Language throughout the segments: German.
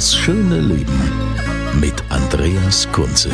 Das schöne Leben mit Andreas Kunze.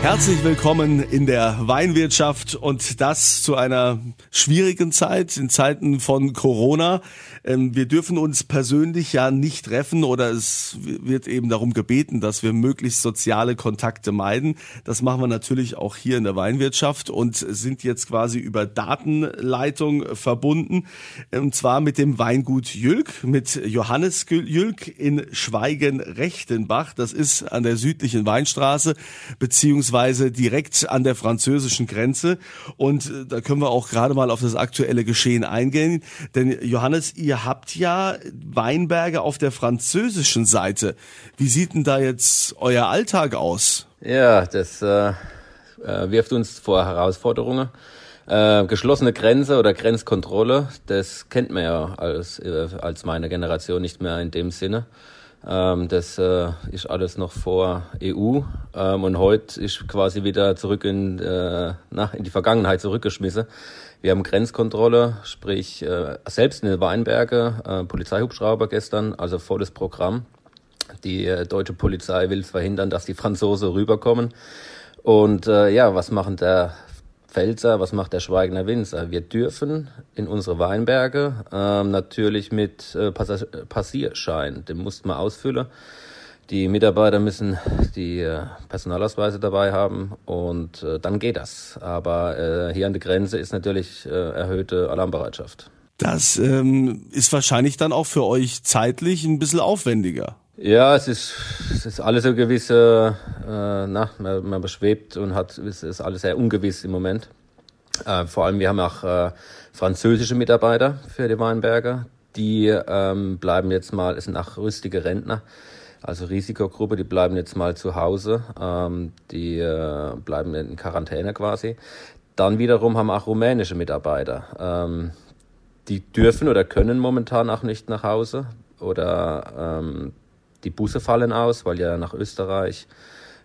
Herzlich willkommen in der Weinwirtschaft und das zu einer schwierigen Zeit, in Zeiten von Corona. Ähm, Wir dürfen uns persönlich ja nicht treffen oder es wird eben darum gebeten, dass wir möglichst soziale Kontakte meiden. Das machen wir natürlich auch hier in der Weinwirtschaft und sind jetzt quasi über Datenleitung verbunden. Und zwar mit dem Weingut Jülk, mit Johannes Jülk in Schweigen-Rechtenbach. Das ist an der südlichen Weinstraße, beziehungsweise direkt an der französischen Grenze. Und äh, da können wir auch gerade mal auf das aktuelle Geschehen eingehen. Denn Johannes, ihr habt ja Weinberge auf der französischen Seite. Wie sieht denn da jetzt euer Alltag aus? Ja, das äh, äh, wirft uns vor Herausforderungen. Äh, geschlossene Grenze oder Grenzkontrolle, das kennt man ja als, äh, als meine Generation nicht mehr in dem Sinne. Ähm, das äh, ist alles noch vor EU ähm, und heute ist quasi wieder zurück in, äh, na, in die Vergangenheit zurückgeschmissen. Wir haben Grenzkontrolle, sprich äh, selbst in den Weinberge, äh, Polizeihubschrauber gestern, also volles Programm. Die äh, deutsche Polizei will verhindern, dass die Franzosen rüberkommen. Und äh, ja, was machen der Pfälzer, was macht der Schweigener Winzer? Wir dürfen in unsere Weinberge ähm, natürlich mit äh, Passagier Passierschein, den mussten wir ausfüllen. Die Mitarbeiter müssen die äh, Personalausweise dabei haben und äh, dann geht das. Aber äh, hier an der Grenze ist natürlich äh, erhöhte Alarmbereitschaft. Das ähm, ist wahrscheinlich dann auch für euch zeitlich ein bisschen aufwendiger. Ja, es ist, es ist alles so gewisse, äh, na, man, man beschwebt und hat, es ist alles sehr ungewiss im Moment. Äh, vor allem, wir haben auch äh, französische Mitarbeiter für die Weinberger. Die ähm, bleiben jetzt mal, es sind auch rüstige Rentner, also Risikogruppe, die bleiben jetzt mal zu Hause, ähm, die äh, bleiben in Quarantäne quasi. Dann wiederum haben auch rumänische Mitarbeiter. Ähm, die dürfen oder können momentan auch nicht nach Hause oder ähm, die Busse fallen aus, weil ja nach Österreich,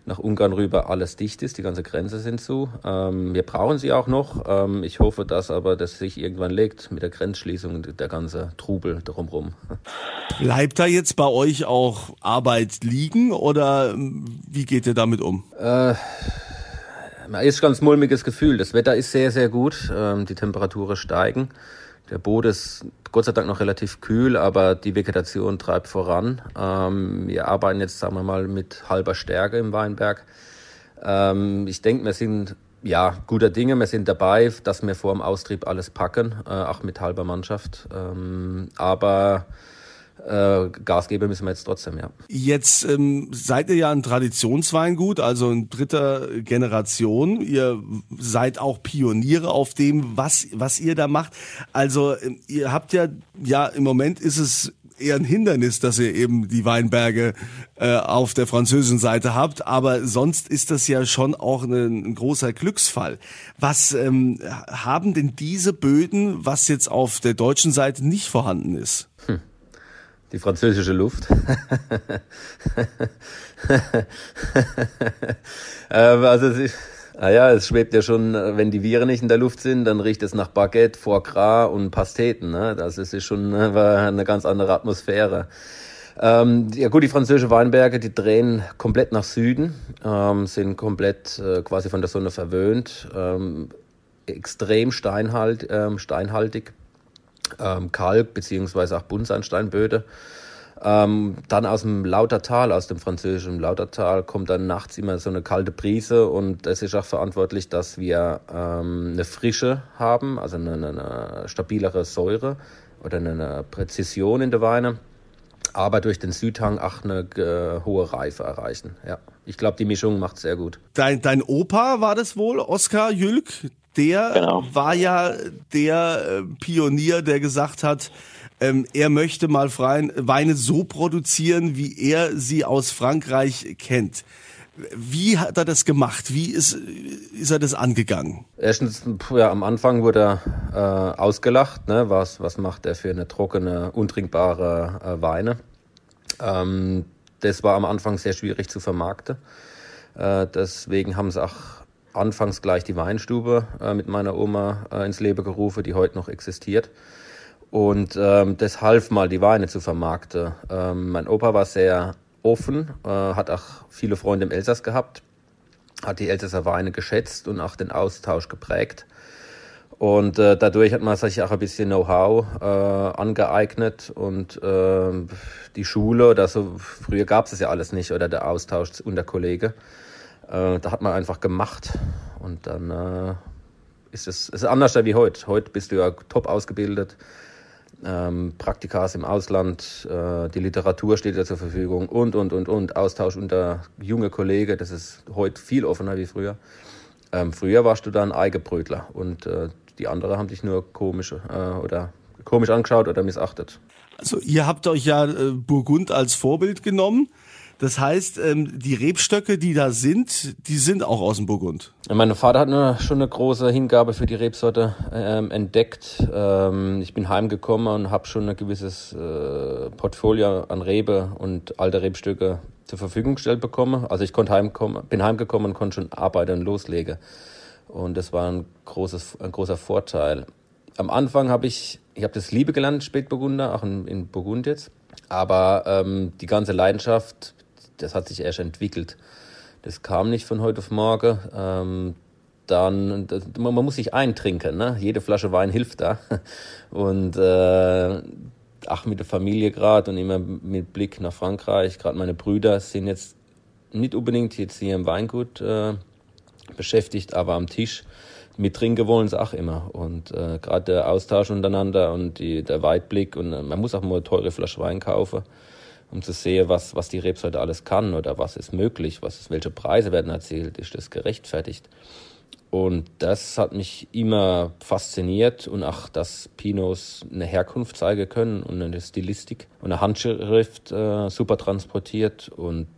nach Ungarn rüber alles dicht ist, die ganze Grenze sind zu. Ähm, wir brauchen sie auch noch. Ähm, ich hoffe, dass aber das sich irgendwann legt mit der Grenzschließung und der ganze Trubel drumherum. Bleibt da jetzt bei euch auch Arbeit liegen oder ähm, wie geht ihr damit um? Äh, ist ganz mulmiges Gefühl. Das Wetter ist sehr, sehr gut. Ähm, die Temperaturen steigen. Der Boden ist Gott sei Dank noch relativ kühl, aber die Vegetation treibt voran. Ähm, wir arbeiten jetzt, sagen wir mal, mit halber Stärke im Weinberg. Ähm, ich denke, wir sind ja guter Dinge. Wir sind dabei, dass wir vor dem Austrieb alles packen, äh, auch mit halber Mannschaft. Ähm, aber äh, Gas geben müssen wir jetzt trotzdem, ja. Jetzt ähm, seid ihr ja ein Traditionsweingut, also in dritter Generation. Ihr seid auch Pioniere auf dem, was, was ihr da macht. Also ähm, ihr habt ja, ja, im Moment ist es eher ein Hindernis, dass ihr eben die Weinberge äh, auf der französischen Seite habt, aber sonst ist das ja schon auch ein, ein großer Glücksfall. Was ähm, haben denn diese Böden, was jetzt auf der deutschen Seite nicht vorhanden ist? Die französische Luft. also es ist, naja, es schwebt ja schon, wenn die Viren nicht in der Luft sind, dann riecht es nach Baguette, Foie Gras und Pasteten. Ne? Das ist schon eine ganz andere Atmosphäre. Ähm, ja gut, die französischen Weinberge, die drehen komplett nach Süden, ähm, sind komplett äh, quasi von der Sonne verwöhnt, ähm, extrem steinhalt, ähm, steinhaltig ähm, Kalk beziehungsweise auch Buntsandsteinböde. Ähm, dann aus dem Lautertal, aus dem französischen Lautertal, kommt dann nachts immer so eine kalte Brise und es ist auch verantwortlich, dass wir ähm, eine Frische haben, also eine, eine stabilere Säure oder eine Präzision in der Weine. aber durch den Südhang auch eine äh, hohe Reife erreichen. Ja, ich glaube, die Mischung macht sehr gut. Dein, dein Opa war das wohl, Oskar Jülk? Der genau. war ja der äh, Pionier, der gesagt hat, ähm, er möchte mal freien Weine so produzieren, wie er sie aus Frankreich kennt. Wie hat er das gemacht? Wie ist, ist er das angegangen? Erstens, ja, am Anfang wurde er äh, ausgelacht. Ne? Was, was macht er für eine trockene, untrinkbare äh, Weine? Ähm, das war am Anfang sehr schwierig zu vermarkten. Äh, deswegen haben sie auch anfangs gleich die Weinstube äh, mit meiner Oma äh, ins Leben gerufen, die heute noch existiert. Und ähm, das half mal, die Weine zu vermarkten. Ähm, mein Opa war sehr offen, äh, hat auch viele Freunde im Elsass gehabt, hat die Elsässer Weine geschätzt und auch den Austausch geprägt. Und äh, dadurch hat man sich auch ein bisschen Know-how äh, angeeignet und äh, die Schule oder so, früher gab es das ja alles nicht oder der Austausch unter Kollegen. Äh, da hat man einfach gemacht und dann äh, ist es ist anders wie heute. Heute bist du ja top ausgebildet, ähm, Praktikas im Ausland, äh, die Literatur steht dir zur Verfügung und, und, und, und. Austausch unter junge Kollegen, das ist heute viel offener wie früher. Ähm, früher warst du da ein Eigebrötler und äh, die anderen haben dich nur komisch äh, oder komisch angeschaut oder missachtet. Also ihr habt euch ja äh, Burgund als Vorbild genommen. Das heißt, ähm, die Rebstöcke, die da sind, die sind auch aus dem Burgund. Mein Vater hat eine, schon eine große Hingabe für die Rebsorte ähm, entdeckt. Ähm, ich bin heimgekommen und habe schon ein gewisses äh, Portfolio an Rebe und alte Rebstöcke zur Verfügung gestellt bekommen. Also ich konnte heimkommen, bin heimgekommen und konnte schon arbeiten und loslegen. Und das war ein, großes, ein großer Vorteil. Am Anfang habe ich, ich habe das Liebe gelernt, Spätburgunder, auch in, in Burgund jetzt. Aber ähm, die ganze Leidenschaft das hat sich erst entwickelt. Das kam nicht von heute auf morgen. Ähm, dann, das, man, man, muss sich eintrinken, ne? Jede Flasche Wein hilft da. Und äh, ach, mit der Familie gerade und immer mit Blick nach Frankreich. Gerade meine Brüder sind jetzt nicht unbedingt jetzt hier im Weingut äh, beschäftigt, aber am Tisch mit trinken wollen sie auch immer. Und äh, gerade der Austausch untereinander und die, der Weitblick und äh, man muss auch mal eine teure Flasche Wein kaufen um zu sehen, was, was die Rebsorte alles kann oder was ist möglich, was ist, welche Preise werden erzielt, ist das gerechtfertigt. Und das hat mich immer fasziniert und auch, dass Pinos eine Herkunft zeigen können und eine Stilistik und eine Handschrift äh, super transportiert und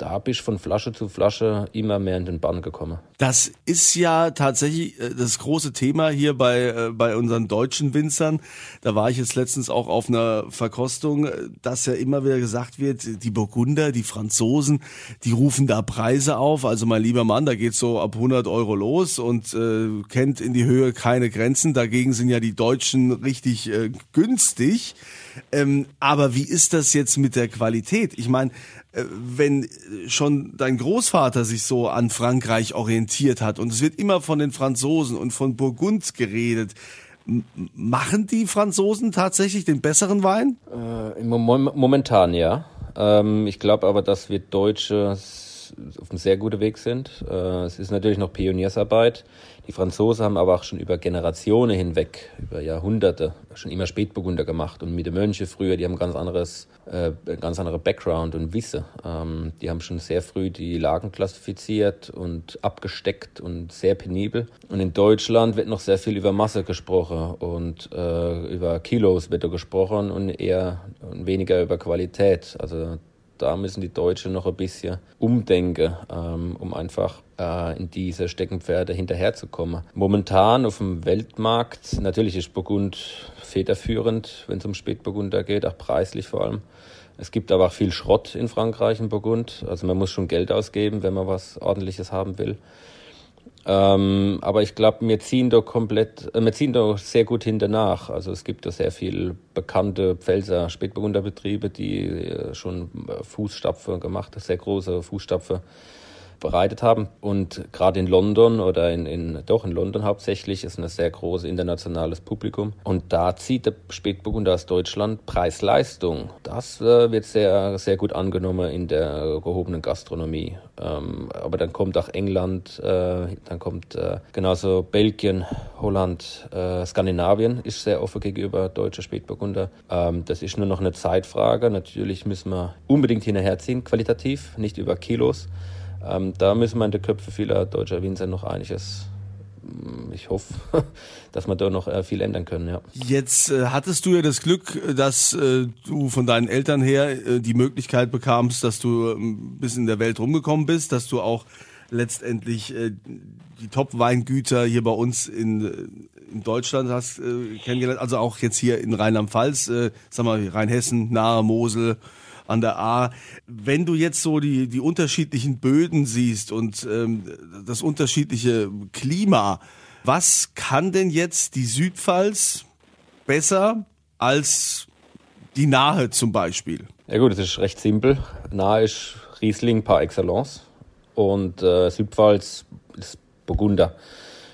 da bin ich von Flasche zu Flasche immer mehr in den Bann gekommen. Das ist ja tatsächlich äh, das große Thema hier bei, äh, bei unseren deutschen Winzern. Da war ich jetzt letztens auch auf einer Verkostung, äh, dass ja immer wieder gesagt wird, die Burgunder, die Franzosen, die rufen da Preise auf. Also mein lieber Mann, da geht's so ab 100 Euro los und äh, kennt in die Höhe keine Grenzen. Dagegen sind ja die Deutschen richtig äh, günstig. Ähm, aber wie ist das jetzt mit der Qualität? Ich meine, äh, wenn schon dein Großvater sich so an Frankreich orientiert hat und es wird immer von den Franzosen und von Burgund geredet, machen die Franzosen tatsächlich den besseren Wein? Äh, momentan ja. Ähm, ich glaube aber, dass wir Deutsche auf einem sehr guten Weg sind. Äh, es ist natürlich noch Pioniersarbeit. Die Franzosen haben aber auch schon über Generationen hinweg, über Jahrhunderte, schon immer Spätburgunder gemacht. Und mit den Mönchen früher, die haben ganz anderes, äh, ganz andere Background und Wisse. Ähm, die haben schon sehr früh die Lagen klassifiziert und abgesteckt und sehr penibel. Und in Deutschland wird noch sehr viel über Masse gesprochen und äh, über Kilos wird gesprochen und eher weniger über Qualität. Also da müssen die Deutschen noch ein bisschen umdenken, ähm, um einfach äh, in diese Steckenpferde hinterherzukommen. Momentan auf dem Weltmarkt, natürlich ist Burgund federführend, wenn es um Spätburgunder geht, auch preislich vor allem. Es gibt aber auch viel Schrott in Frankreich in Burgund. Also man muss schon Geld ausgeben, wenn man was Ordentliches haben will. Ähm, aber ich glaube, wir ziehen da komplett, äh, wir ziehen da sehr gut hinternach. Also es gibt da sehr viel bekannte Pfälzer Spätburgunderbetriebe, die äh, schon Fußstapfen gemacht haben, sehr große Fußstapfen bereitet haben. Und gerade in London oder in, in, doch in London hauptsächlich ist ein sehr großes internationales Publikum. Und da zieht der Spätburgunder aus Deutschland Preis-Leistung. Das äh, wird sehr, sehr gut angenommen in der gehobenen Gastronomie. Ähm, aber dann kommt auch England, äh, dann kommt äh, genauso Belgien, Holland, äh, Skandinavien ist sehr offen gegenüber deutscher Spätburgunder. Ähm, das ist nur noch eine Zeitfrage. Natürlich müssen wir unbedingt hinterherziehen, qualitativ, nicht über Kilos. Ähm, da müssen wir in den Köpfen vieler deutscher Winzer noch einiges mm, ich hoffe, dass wir da noch äh, viel ändern können. Ja. Jetzt äh, hattest du ja das Glück, dass äh, du von deinen Eltern her äh, die Möglichkeit bekamst, dass du ein ähm, bisschen in der Welt rumgekommen bist, dass du auch letztendlich äh, die Top-Weingüter hier bei uns in, äh, in Deutschland hast kennengelernt, also auch jetzt hier in Rheinland-Pfalz, äh, sag mal Rheinhessen, nahe Mosel, an der A. Wenn du jetzt so die, die unterschiedlichen Böden siehst und ähm, das unterschiedliche Klima, was kann denn jetzt die Südpfalz besser als die Nahe zum Beispiel? Ja gut, es ist recht simpel. Nahe ist Riesling par excellence und äh, Südpfalz ist Burgunder.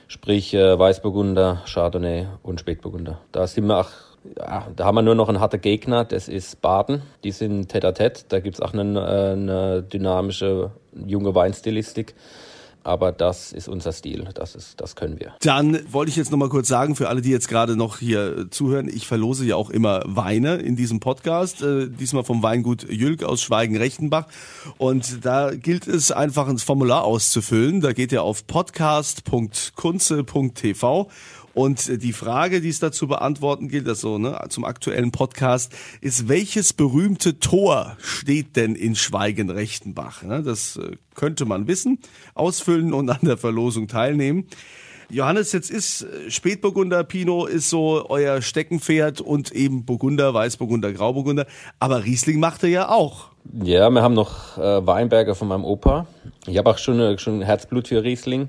Sprich äh, Weißburgunder, Chardonnay und Spätburgunder. Da sind wir auch ja, da haben wir nur noch einen harten Gegner, das ist Baden. Die sind tête-à-tête. Da gibt es auch eine, äh, eine dynamische junge Weinstilistik aber das ist unser Stil, das, ist, das können wir. Dann wollte ich jetzt nochmal kurz sagen, für alle, die jetzt gerade noch hier zuhören, ich verlose ja auch immer Weine in diesem Podcast, äh, diesmal vom Weingut Jülk aus Schweigen-Rechtenbach und da gilt es einfach ins Formular auszufüllen, da geht ihr auf podcast.kunze.tv und die Frage, die es da zu beantworten gilt, also ne, zum aktuellen Podcast, ist, welches berühmte Tor steht denn in Schweigen-Rechtenbach? Ne, das äh, könnte man wissen, ausfüllen und an der Verlosung teilnehmen. Johannes, jetzt ist äh, Spätburgunder Pinot ist so euer Steckenpferd und eben Burgunder, Weißburgunder, Grauburgunder. Aber Riesling macht er ja auch. Ja, wir haben noch äh, Weinberger von meinem Opa. Ich habe auch schon, äh, schon Herzblut für Riesling.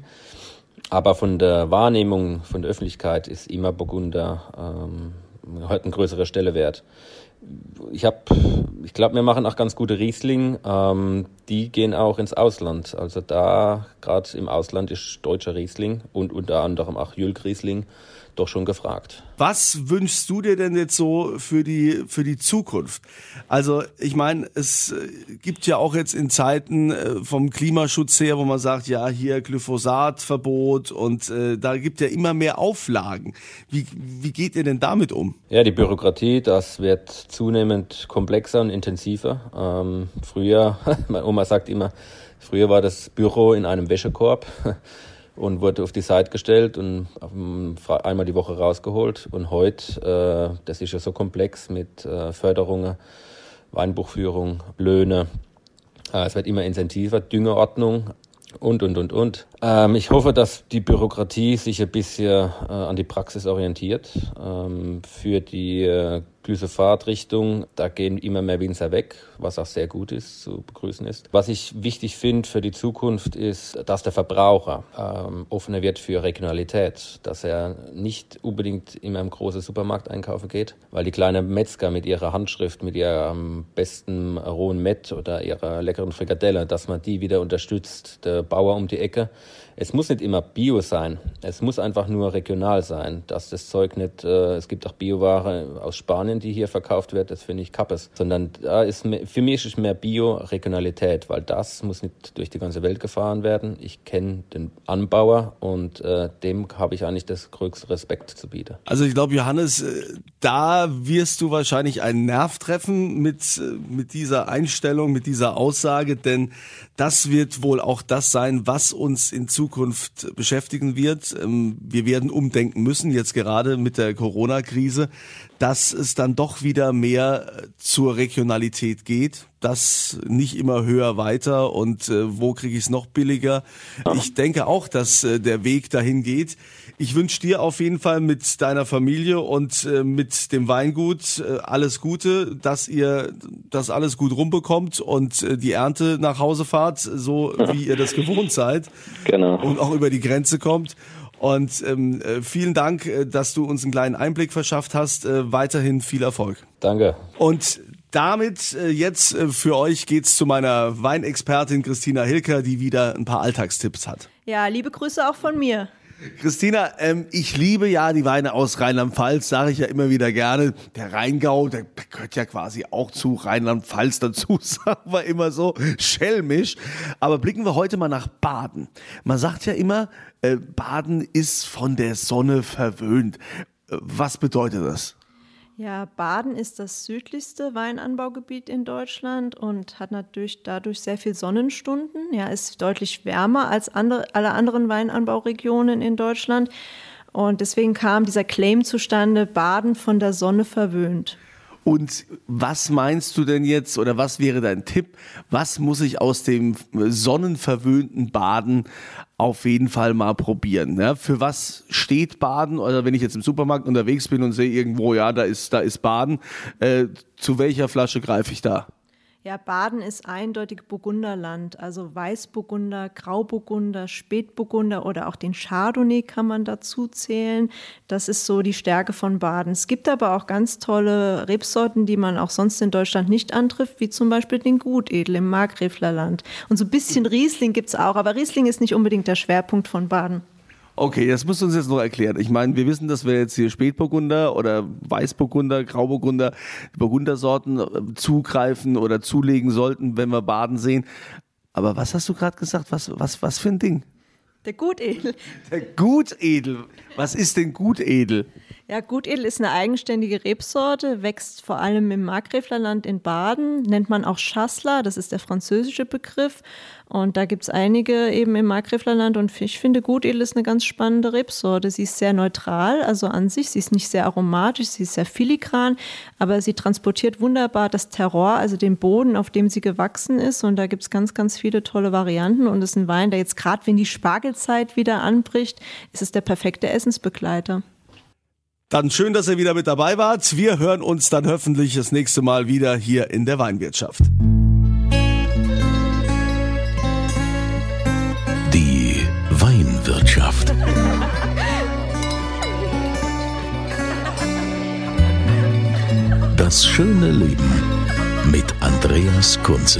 Aber von der Wahrnehmung von der Öffentlichkeit ist immer Burgunder ähm, heute eine größere Stelle wert. Ich habe, ich glaube, wir machen auch ganz gute Riesling. Ähm, die gehen auch ins Ausland. Also da, gerade im Ausland, ist deutscher Riesling und unter anderem auch Jülk Riesling doch schon gefragt. Was wünschst du dir denn jetzt so für die, für die Zukunft? Also ich meine, es äh, gibt ja auch jetzt in Zeiten äh, vom Klimaschutz her, wo man sagt, ja, hier Glyphosatverbot und äh, da gibt ja immer mehr Auflagen. Wie, wie geht ihr denn damit um? Ja, die Bürokratie, das wird zunehmend komplexer und intensiver. Ähm, früher, meine Oma sagt immer, früher war das Büro in einem Wäschekorb und wurde auf die Seite gestellt und einmal die Woche rausgeholt. Und heute, äh, das ist ja so komplex mit äh, Förderungen, Weinbuchführung, Löhne. Äh, es wird immer intensiver, Düngerordnung und, und, und, und. Ähm, ich hoffe, dass die Bürokratie sich ein bisschen an die Praxis orientiert. Ähm, für die Glyphosat-Richtung, da gehen immer mehr Winzer weg, was auch sehr gut ist, zu begrüßen ist. Was ich wichtig finde für die Zukunft ist, dass der Verbraucher ähm, offener wird für Regionalität, dass er nicht unbedingt in einem großen Supermarkt einkaufen geht, weil die kleinen Metzger mit ihrer Handschrift, mit ihrem besten rohen Mett oder ihrer leckeren Frikadelle, dass man die wieder unterstützt. Der Bauer um die Ecke, es muss nicht immer Bio sein. Es muss einfach nur regional sein, dass das Zeug nicht, äh, es gibt auch Bioware aus Spanien, die hier verkauft wird, das finde ich kappes. Sondern da ist, für mich ist mehr Bio-Regionalität, weil das muss nicht durch die ganze Welt gefahren werden. Ich kenne den Anbauer und äh, dem habe ich eigentlich das größte Respekt zu bieten. Also ich glaube, Johannes, äh, da wirst du wahrscheinlich einen Nerv treffen mit, äh, mit dieser Einstellung, mit dieser Aussage, denn das wird wohl auch das sein, was uns in Zukunft Zukunft beschäftigen wird. Ähm, wir werden umdenken müssen, jetzt gerade mit der Corona-Krise, dass es dann doch wieder mehr äh, zur Regionalität geht, dass nicht immer höher weiter und äh, wo kriege ich es noch billiger. Ich denke auch, dass äh, der Weg dahin geht. Ich wünsche dir auf jeden Fall mit deiner Familie und äh, mit dem Weingut äh, alles Gute, dass ihr das alles gut rumbekommt und äh, die Ernte nach Hause fahrt, so wie ihr das gewohnt seid. Genau. Und auch über die Grenze kommt. Und ähm, äh, vielen Dank, äh, dass du uns einen kleinen Einblick verschafft hast. Äh, weiterhin viel Erfolg. Danke. Und damit äh, jetzt äh, für euch geht's zu meiner Weinexpertin Christina Hilker, die wieder ein paar Alltagstipps hat. Ja, liebe Grüße auch von mir. Christina, ähm, ich liebe ja die Weine aus Rheinland-Pfalz, sage ich ja immer wieder gerne. Der Rheingau, der gehört ja quasi auch zu Rheinland-Pfalz dazu, sagen wir immer so schelmisch. Aber blicken wir heute mal nach Baden. Man sagt ja immer, äh, Baden ist von der Sonne verwöhnt. Äh, was bedeutet das? Ja, Baden ist das südlichste Weinanbaugebiet in Deutschland und hat natürlich dadurch sehr viel Sonnenstunden. Ja, ist deutlich wärmer als andere, alle anderen Weinanbauregionen in Deutschland. Und deswegen kam dieser Claim zustande, Baden von der Sonne verwöhnt. Und was meinst du denn jetzt oder was wäre dein Tipp? Was muss ich aus dem sonnenverwöhnten Baden auf jeden Fall mal probieren? Ja, für was steht Baden? Oder wenn ich jetzt im Supermarkt unterwegs bin und sehe irgendwo, ja, da ist, da ist Baden, äh, zu welcher Flasche greife ich da? Ja, Baden ist eindeutig Burgunderland, also Weißburgunder, Grauburgunder, Spätburgunder oder auch den Chardonnay kann man dazu zählen. Das ist so die Stärke von Baden. Es gibt aber auch ganz tolle Rebsorten, die man auch sonst in Deutschland nicht antrifft, wie zum Beispiel den Gutedel im Markgräflerland. Und so ein bisschen Riesling gibt es auch, aber Riesling ist nicht unbedingt der Schwerpunkt von Baden. Okay, das musst du uns jetzt noch erklären. Ich meine, wir wissen, dass wir jetzt hier Spätburgunder oder Weißburgunder, Grauburgunder, Burgundersorten äh, zugreifen oder zulegen sollten, wenn wir Baden sehen. Aber was hast du gerade gesagt? Was, was, was für ein Ding? Der Gutedel. Der Gutedel. Was ist denn Gutedel? Ja, Gutedel ist eine eigenständige Rebsorte, wächst vor allem im Markgräflerland in Baden, nennt man auch Chasselas, das ist der französische Begriff. Und da gibt es einige eben im Markgräflerland und ich finde Gutedel ist eine ganz spannende Rebsorte. Sie ist sehr neutral, also an sich, sie ist nicht sehr aromatisch, sie ist sehr filigran, aber sie transportiert wunderbar das Terroir, also den Boden, auf dem sie gewachsen ist. Und da gibt es ganz, ganz viele tolle Varianten. Und es ist ein Wein, der jetzt gerade, wenn die Spargelzeit wieder anbricht, ist es der perfekte Essensbegleiter. Dann schön, dass ihr wieder mit dabei wart. Wir hören uns dann hoffentlich das nächste Mal wieder hier in der Weinwirtschaft. Die Weinwirtschaft. Das schöne Leben mit Andreas Kunze.